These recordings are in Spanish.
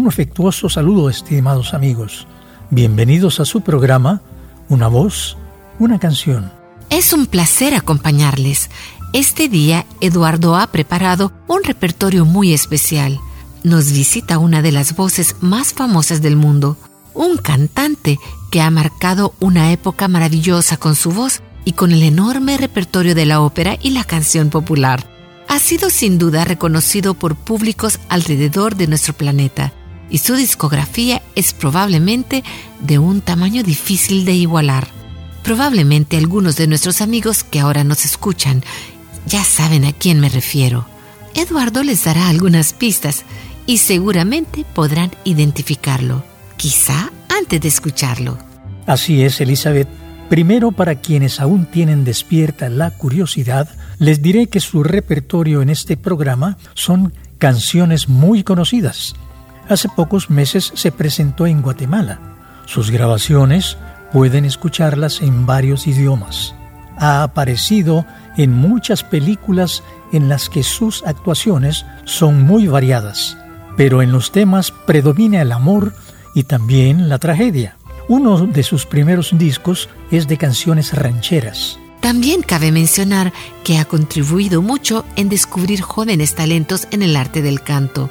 Un afectuoso saludo, estimados amigos. Bienvenidos a su programa, Una voz, una canción. Es un placer acompañarles. Este día, Eduardo ha preparado un repertorio muy especial. Nos visita una de las voces más famosas del mundo, un cantante que ha marcado una época maravillosa con su voz y con el enorme repertorio de la ópera y la canción popular. Ha sido sin duda reconocido por públicos alrededor de nuestro planeta y su discografía es probablemente de un tamaño difícil de igualar. Probablemente algunos de nuestros amigos que ahora nos escuchan ya saben a quién me refiero. Eduardo les dará algunas pistas y seguramente podrán identificarlo, quizá antes de escucharlo. Así es, Elizabeth. Primero, para quienes aún tienen despierta la curiosidad, les diré que su repertorio en este programa son canciones muy conocidas hace pocos meses se presentó en Guatemala. Sus grabaciones pueden escucharlas en varios idiomas. Ha aparecido en muchas películas en las que sus actuaciones son muy variadas, pero en los temas predomina el amor y también la tragedia. Uno de sus primeros discos es de canciones rancheras. También cabe mencionar que ha contribuido mucho en descubrir jóvenes talentos en el arte del canto.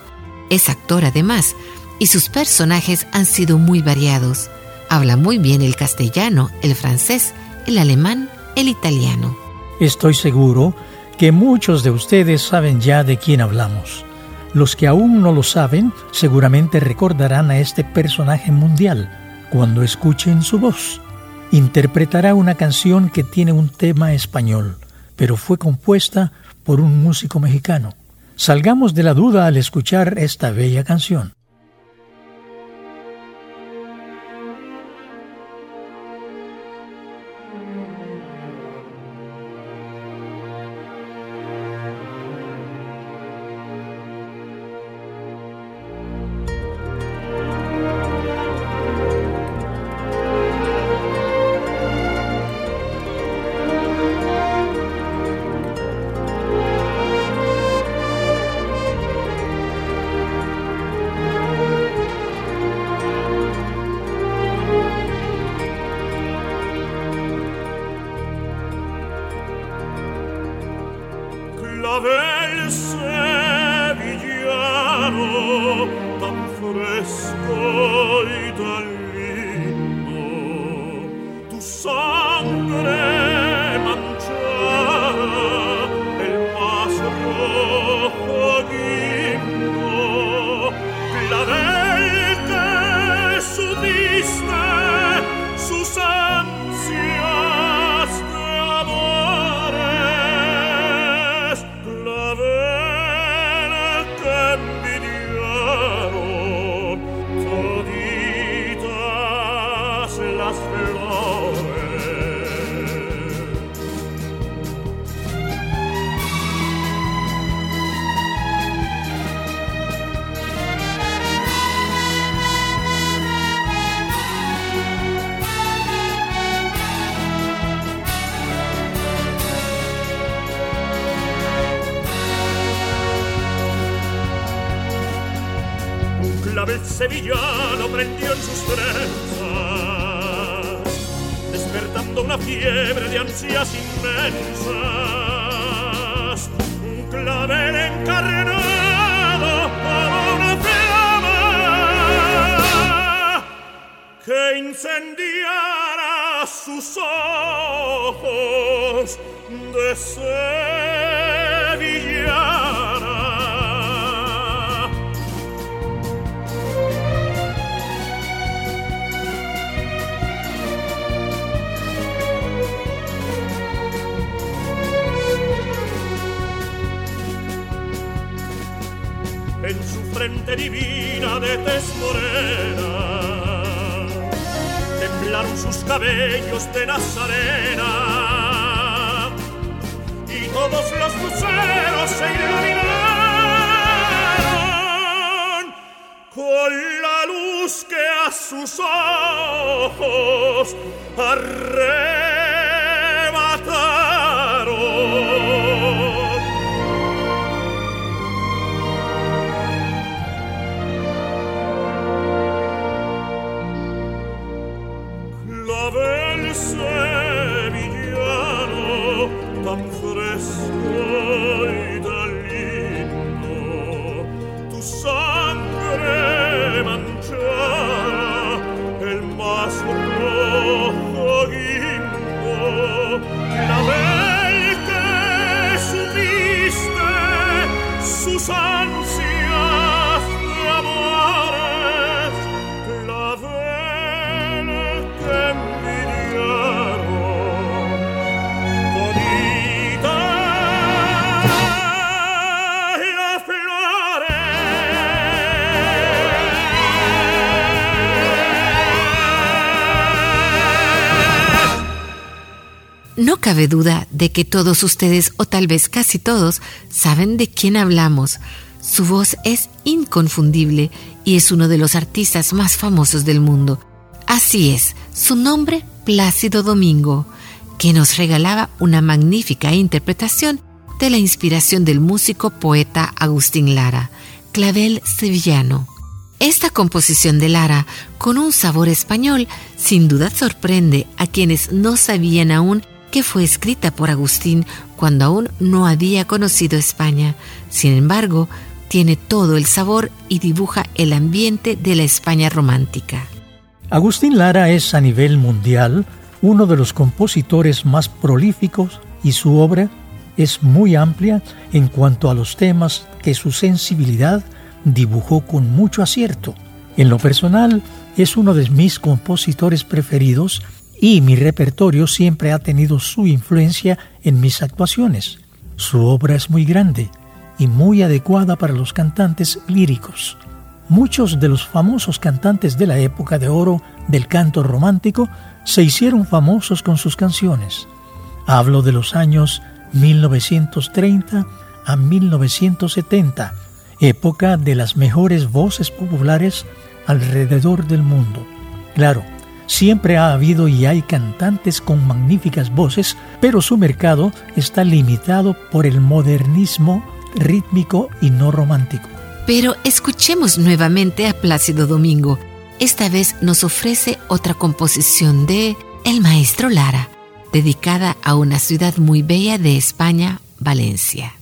Es actor además, y sus personajes han sido muy variados. Habla muy bien el castellano, el francés, el alemán, el italiano. Estoy seguro que muchos de ustedes saben ya de quién hablamos. Los que aún no lo saben seguramente recordarán a este personaje mundial cuando escuchen su voz. Interpretará una canción que tiene un tema español, pero fue compuesta por un músico mexicano. Salgamos de la duda al escuchar esta bella canción. De frente divina de tez morena. Temblaron sus cabellos de Nazarena todos los luceros se iluminaron con la luz que a sus ojos arrebataron. Cabe duda de que todos ustedes, o tal vez casi todos, saben de quién hablamos. Su voz es inconfundible y es uno de los artistas más famosos del mundo. Así es, su nombre Plácido Domingo, que nos regalaba una magnífica interpretación de la inspiración del músico poeta Agustín Lara, clavel sevillano. Esta composición de Lara, con un sabor español, sin duda sorprende a quienes no sabían aún que fue escrita por Agustín cuando aún no había conocido España. Sin embargo, tiene todo el sabor y dibuja el ambiente de la España romántica. Agustín Lara es a nivel mundial uno de los compositores más prolíficos y su obra es muy amplia en cuanto a los temas que su sensibilidad dibujó con mucho acierto. En lo personal, es uno de mis compositores preferidos y mi repertorio siempre ha tenido su influencia en mis actuaciones. Su obra es muy grande y muy adecuada para los cantantes líricos. Muchos de los famosos cantantes de la época de oro del canto romántico se hicieron famosos con sus canciones. Hablo de los años 1930 a 1970, época de las mejores voces populares alrededor del mundo. Claro, Siempre ha habido y hay cantantes con magníficas voces, pero su mercado está limitado por el modernismo rítmico y no romántico. Pero escuchemos nuevamente a Plácido Domingo. Esta vez nos ofrece otra composición de El Maestro Lara, dedicada a una ciudad muy bella de España, Valencia.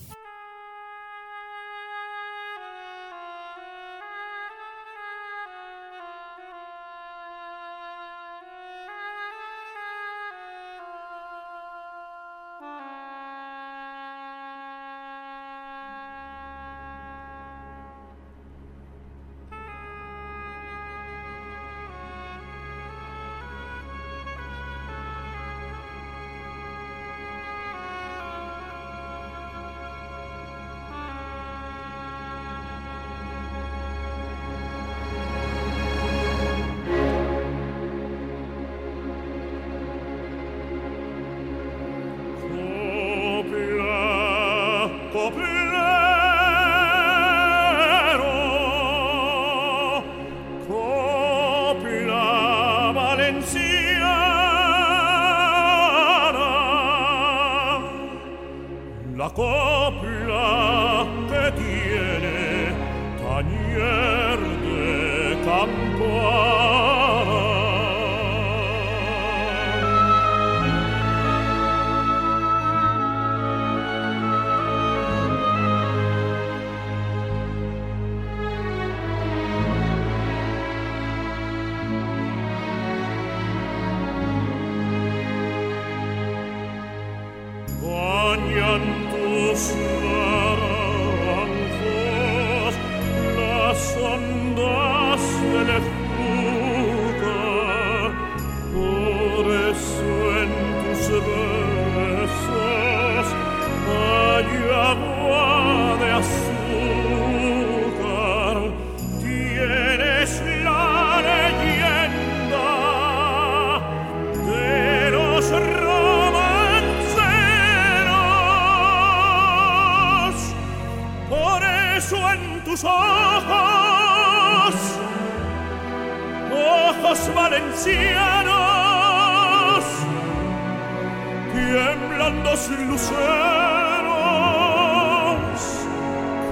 Dos luceros,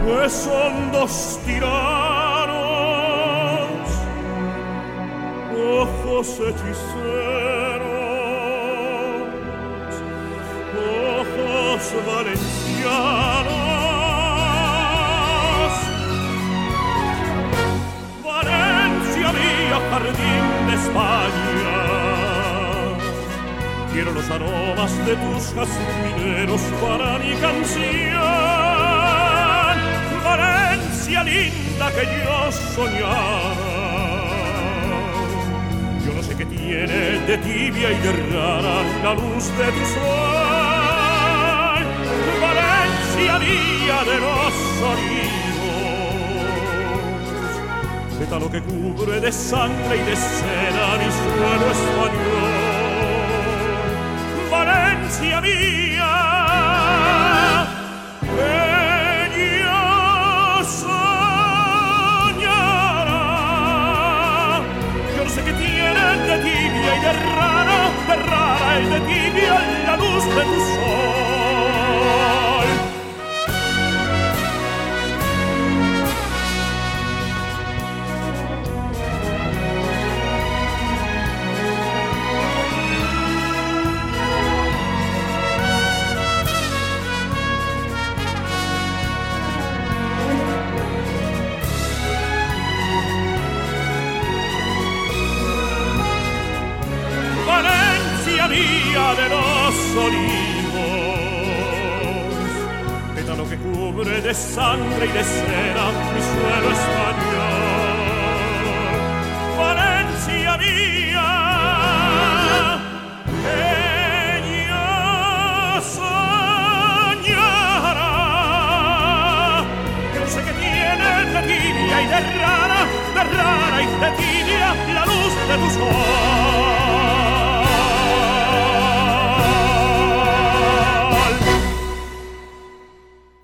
que son dos tiranos, ojos hechiceros. valencianos. Valencia mía, jardín de España. Quiero los aromas de tus jazmineros para mi canción. Valencia linda que yo soñaba. Yo no sé qué tiene de tibia y de rara la luz de tu sol. Valencia mía de los olivos, pétalo que cubre de sangre y de seda mi suelo español. grazia mia. E io sognarà yo sé que tiene de tibia y de rara de rara y de tibia la luz de tus de cera mi suelo español. Valencia mía, ella soñará, que no sé qué tiene de tibia y de rara, de rara y de tibia la luz de tu sol.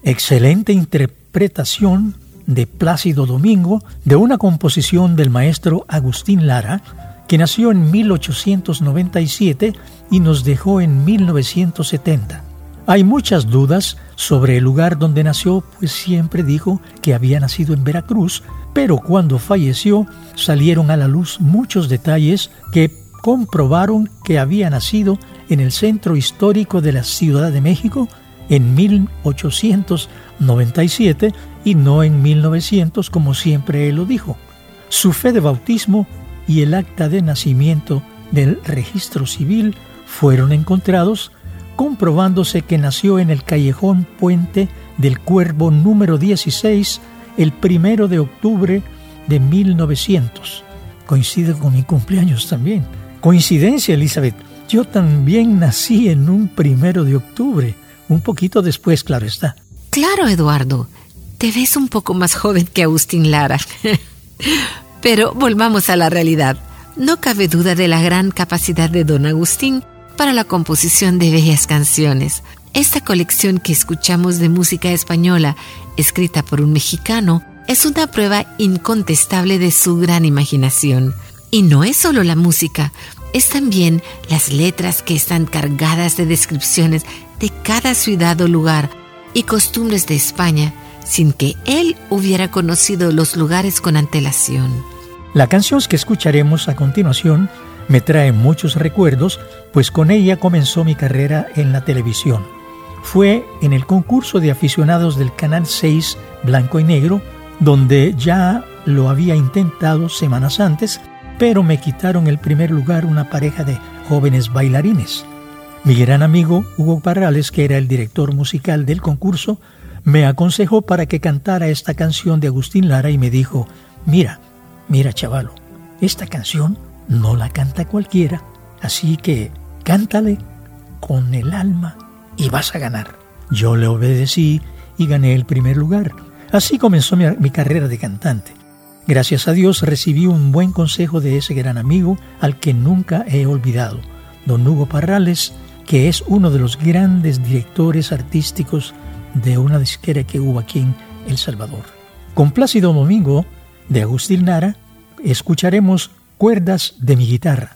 Excelente interpretación de Plácido Domingo de una composición del maestro Agustín Lara, que nació en 1897 y nos dejó en 1970. Hay muchas dudas sobre el lugar donde nació, pues siempre dijo que había nacido en Veracruz, pero cuando falleció salieron a la luz muchos detalles que comprobaron que había nacido en el centro histórico de la Ciudad de México en 1897 y no en 1900 como siempre él lo dijo. Su fe de bautismo y el acta de nacimiento del registro civil fueron encontrados, comprobándose que nació en el callejón Puente del Cuervo número 16 el primero de octubre de 1900. Coincide con mi cumpleaños también. Coincidencia, Elizabeth. Yo también nací en un primero de octubre. Un poquito después, claro está. Claro, Eduardo. Te ves un poco más joven que Agustín Lara. Pero volvamos a la realidad. No cabe duda de la gran capacidad de don Agustín para la composición de bellas canciones. Esta colección que escuchamos de música española, escrita por un mexicano, es una prueba incontestable de su gran imaginación. Y no es solo la música, es también las letras que están cargadas de descripciones de cada ciudad o lugar y costumbres de España sin que él hubiera conocido los lugares con antelación. La canción que escucharemos a continuación me trae muchos recuerdos, pues con ella comenzó mi carrera en la televisión. Fue en el concurso de aficionados del Canal 6 Blanco y Negro, donde ya lo había intentado semanas antes, pero me quitaron el primer lugar una pareja de jóvenes bailarines. Mi gran amigo Hugo Parrales, que era el director musical del concurso, me aconsejó para que cantara esta canción de Agustín Lara y me dijo, mira, mira chavalo, esta canción no la canta cualquiera, así que cántale con el alma y vas a ganar. Yo le obedecí y gané el primer lugar. Así comenzó mi, carrera de cantante. Gracias a Dios recibí un buen consejo de ese gran amigo al que nunca he olvidado, don Hugo Parrales, que es uno de los grandes directores artísticos de una disquera que hubo aquí en El Salvador. Con Plácido Domingo, de Agustín Lara, escucharemos Cuerdas de mi guitarra.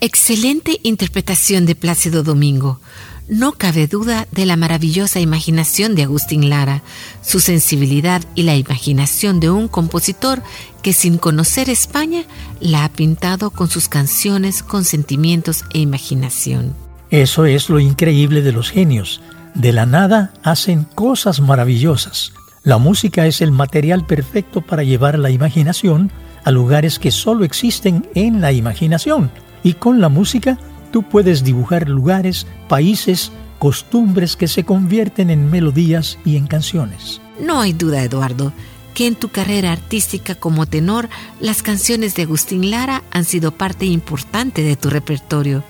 Excelente interpretación de Plácido Domingo. No cabe duda de la maravillosa imaginación de Agustín Lara, su sensibilidad y la imaginación de un compositor que sin conocer España la ha pintado con sus canciones con sentimientos e imaginación. Eso es lo increíble de los genios. De la nada hacen cosas maravillosas. La música es el material perfecto para llevar la imaginación a lugares que solo existen en la imaginación. Y con la música tú puedes dibujar lugares, países, costumbres que se convierten en melodías y en canciones. No hay duda, Eduardo, que en tu carrera artística como tenor, las canciones de Agustín Lara han sido parte importante de tu repertorio.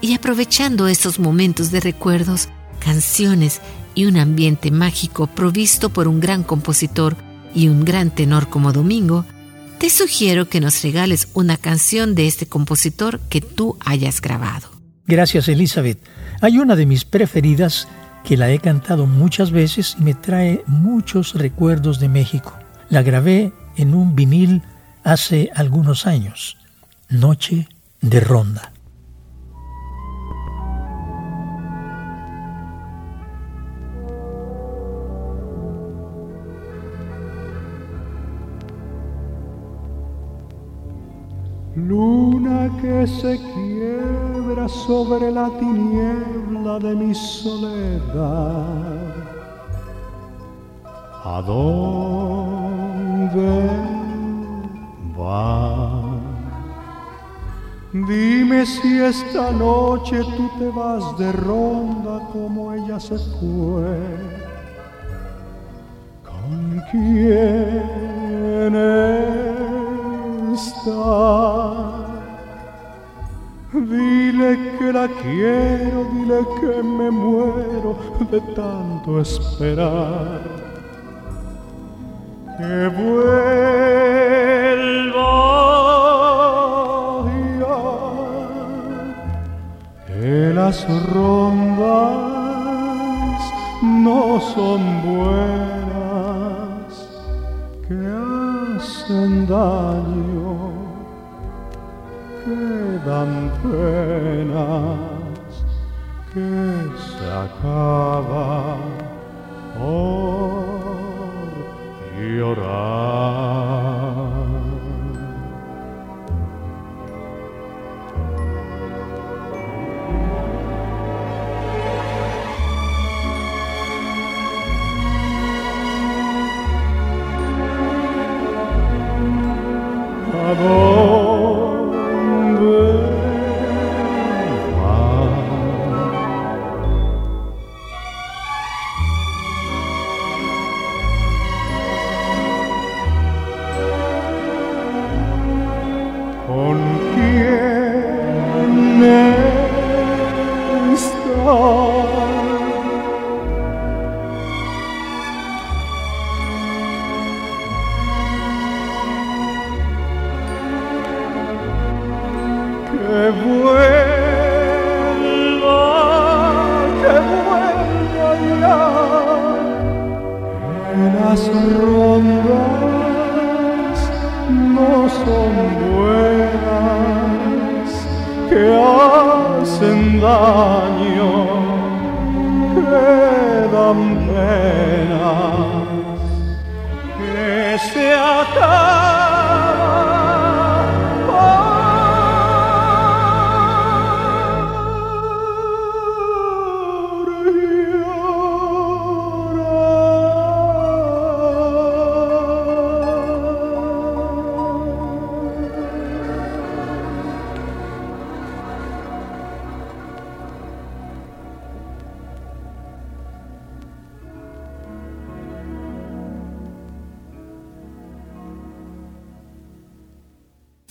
Y aprovechando estos momentos de recuerdos, canciones y un ambiente mágico provisto por un gran compositor y un gran tenor como Domingo, te sugiero que nos regales una canción de este compositor que tú hayas grabado. Gracias, Elizabeth. Hay una de mis preferidas que la he cantado muchas veces y me trae muchos recuerdos de México. La grabé en un vinil hace algunos años. Noche de Ronda. Luna que se quiebra sobre la tiniebla de mi soledad. ¿A dónde va? Dime si esta noche tú te vas de ronda como ella se fue. ¿Con quién Dile que la quiero, dile que me muero de tanto esperar. Que vuelva que las rondas no son buenas, hacen daño que dan penas, que se acaba por llorar. ¿A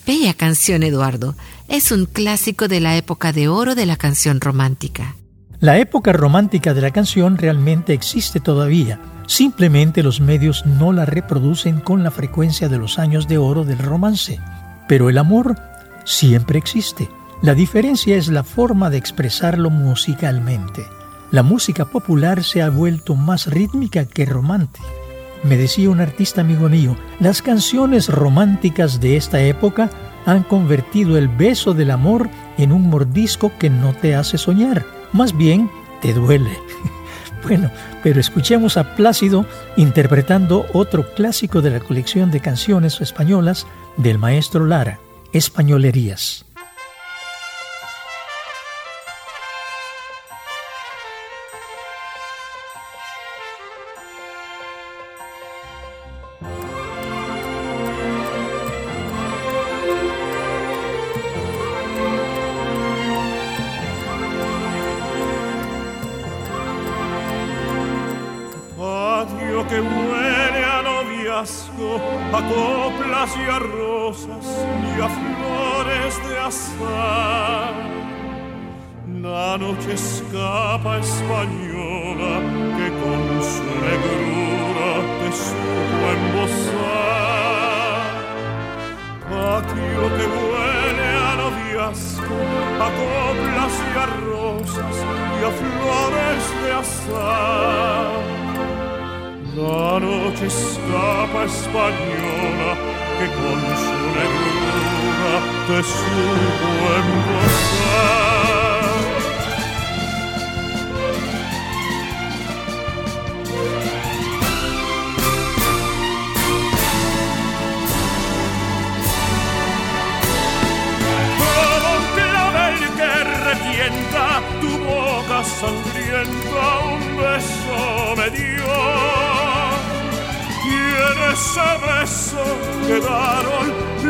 Bella canción, Eduardo. Es un clásico de la época de oro de la canción romántica. La época romántica de la canción realmente existe todavía. Simplemente los medios no la reproducen con la frecuencia de los años de oro del romance. Pero el amor siempre existe. La diferencia es la forma de expresarlo musicalmente. La música popular se ha vuelto más rítmica que romántica. Me decía un artista amigo mío, las canciones románticas de esta época han convertido el beso del amor en un mordisco que no te hace soñar, más bien te duele. Bueno, pero escuchemos a Plácido interpretando otro clásico de la colección de canciones españolas del maestro Lara, Españolerías. A coplas y a rosas y a flores de azar. La noche escapa española que con su negrura te supo embosar. Patio que huele a noviazgo, a coplas y a rosas y a flores de azar la noche escapa española que con su negrura te supo embosar. Como un clavel que revienta tu boca sangrienta un beso me dio en ese beso quedaron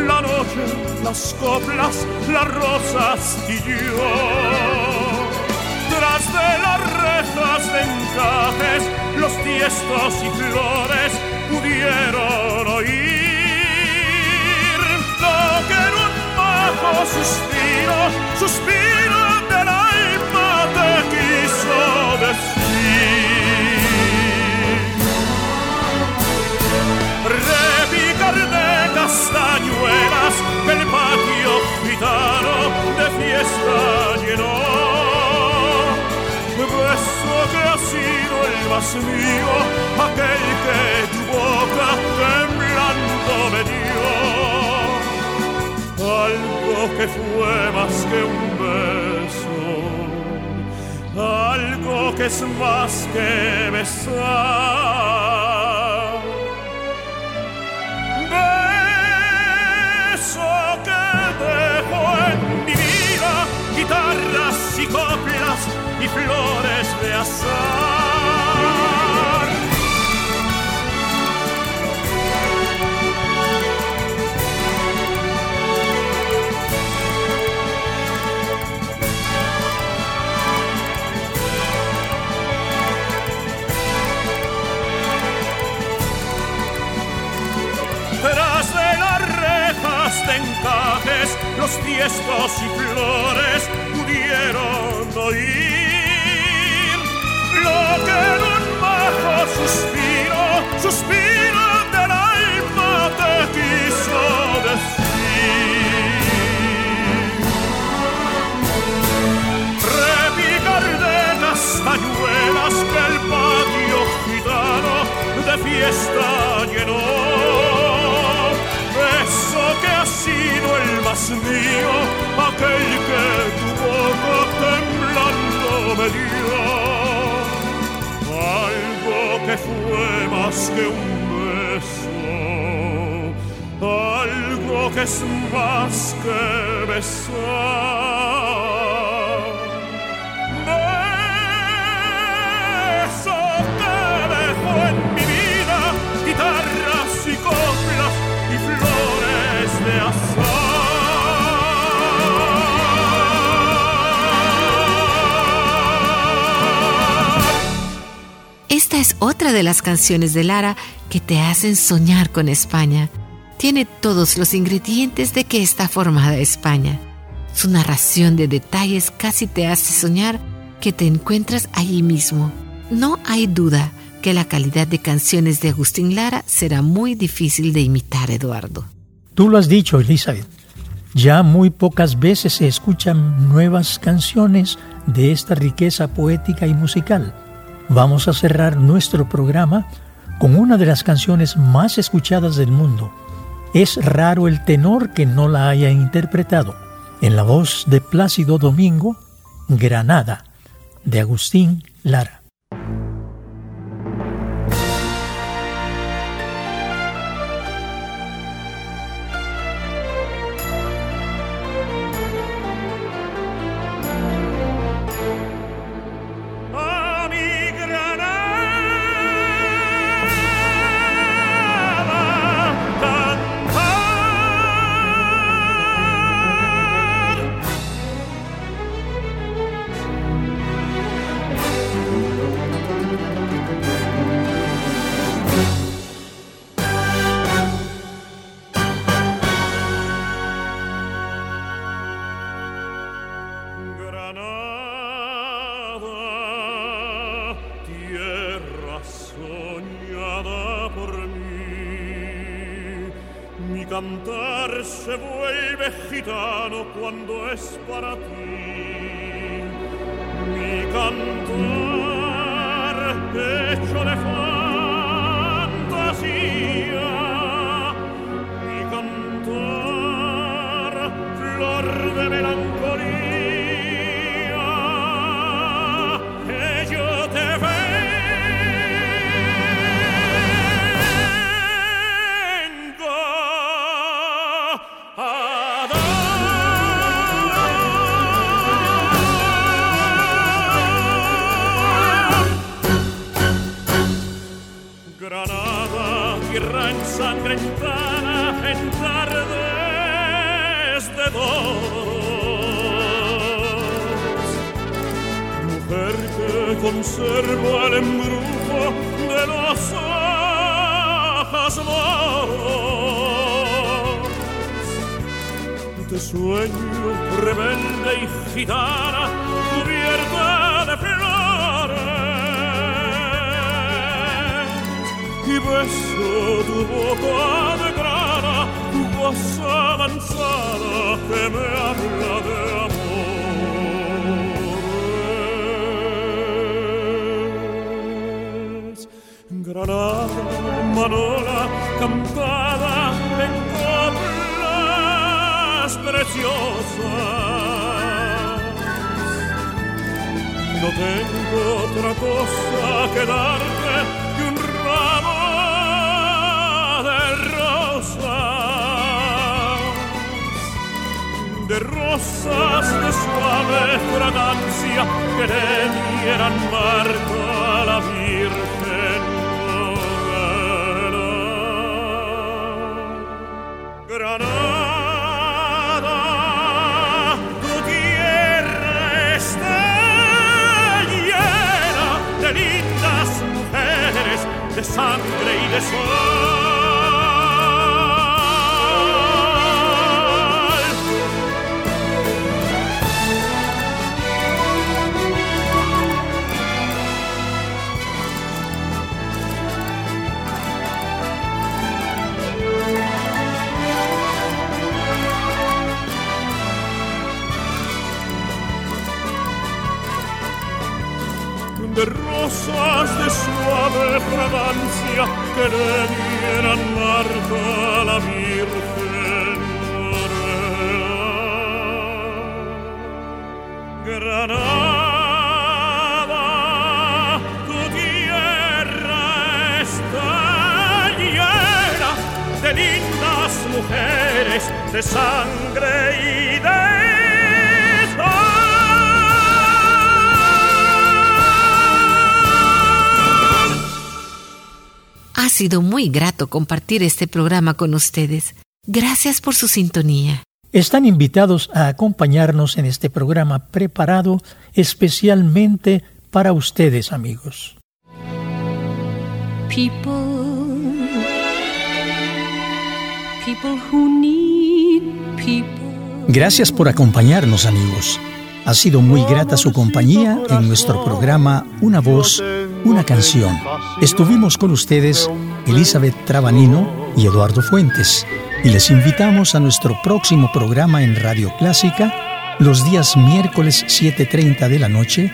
la noche, las coplas, las rosas y yo. Tras de las rejas de los tiestos y flores pudieron oír lo que en un bajo suspiro, suspiro del alma te quiso decir. Castañuelas el patio gitano de fiesta llenó. Beso que ha sido el más mío, aquel que tu boca temblando me dio. Algo que fue más que un beso, algo que es más que besar. Guitarras y coplas y flores de azar. Tras de las rejas de los tiestos y flores pudieron oír lo que en un bajo suspiro, suspiro del alma te quiso decir. Repicar de castañuelas que el patio gitano de fiesta llenó más mío, aquel que tu boca temblando me dio. Algo que fue más que un beso, algo que es más que besar. Otra de las canciones de Lara que te hacen soñar con España. Tiene todos los ingredientes de que está formada España. Su narración de detalles casi te hace soñar que te encuentras allí mismo. No hay duda que la calidad de canciones de Agustín Lara será muy difícil de imitar, Eduardo. Tú lo has dicho, Elizabeth. Ya muy pocas veces se escuchan nuevas canciones de esta riqueza poética y musical. Vamos a cerrar nuestro programa con una de las canciones más escuchadas del mundo. Es raro el tenor que no la haya interpretado. En la voz de Plácido Domingo, Granada, de Agustín Lara. Manola cantada en coplas preciosas. No tengo otra cosa que darte que un ramo de rosas, de rosas de suave fragancia que le dieran marco a la Virgen de sangre y de sol. de rosas de suave fragancia que le dieran marca a la Virgen Granada, tu tierra está llena de lindas mujeres, de sangre y de sido muy grato compartir este programa con ustedes. Gracias por su sintonía. Están invitados a acompañarnos en este programa preparado especialmente para ustedes, amigos. Gracias por acompañarnos, amigos. Ha sido muy grata su compañía en nuestro programa Una voz, una canción. Estuvimos con ustedes Elizabeth Trabanino y Eduardo Fuentes y les invitamos a nuestro próximo programa en Radio Clásica los días miércoles 7.30 de la noche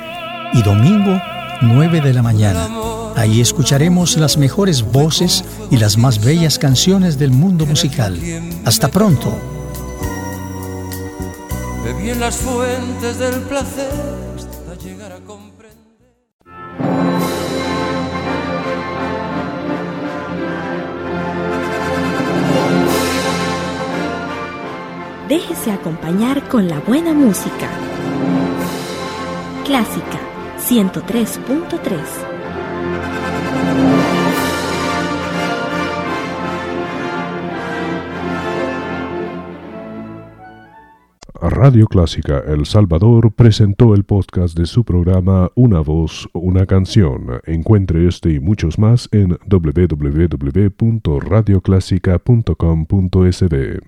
y domingo 9 de la mañana. Ahí escucharemos las mejores voces y las más bellas canciones del mundo musical. Hasta pronto. Bebí en las fuentes del placer Déjese acompañar con la buena música. Clásica 103.3 Radio Clásica El Salvador presentó el podcast de su programa Una voz, una canción. Encuentre este y muchos más en www.radioclásica.com.sb.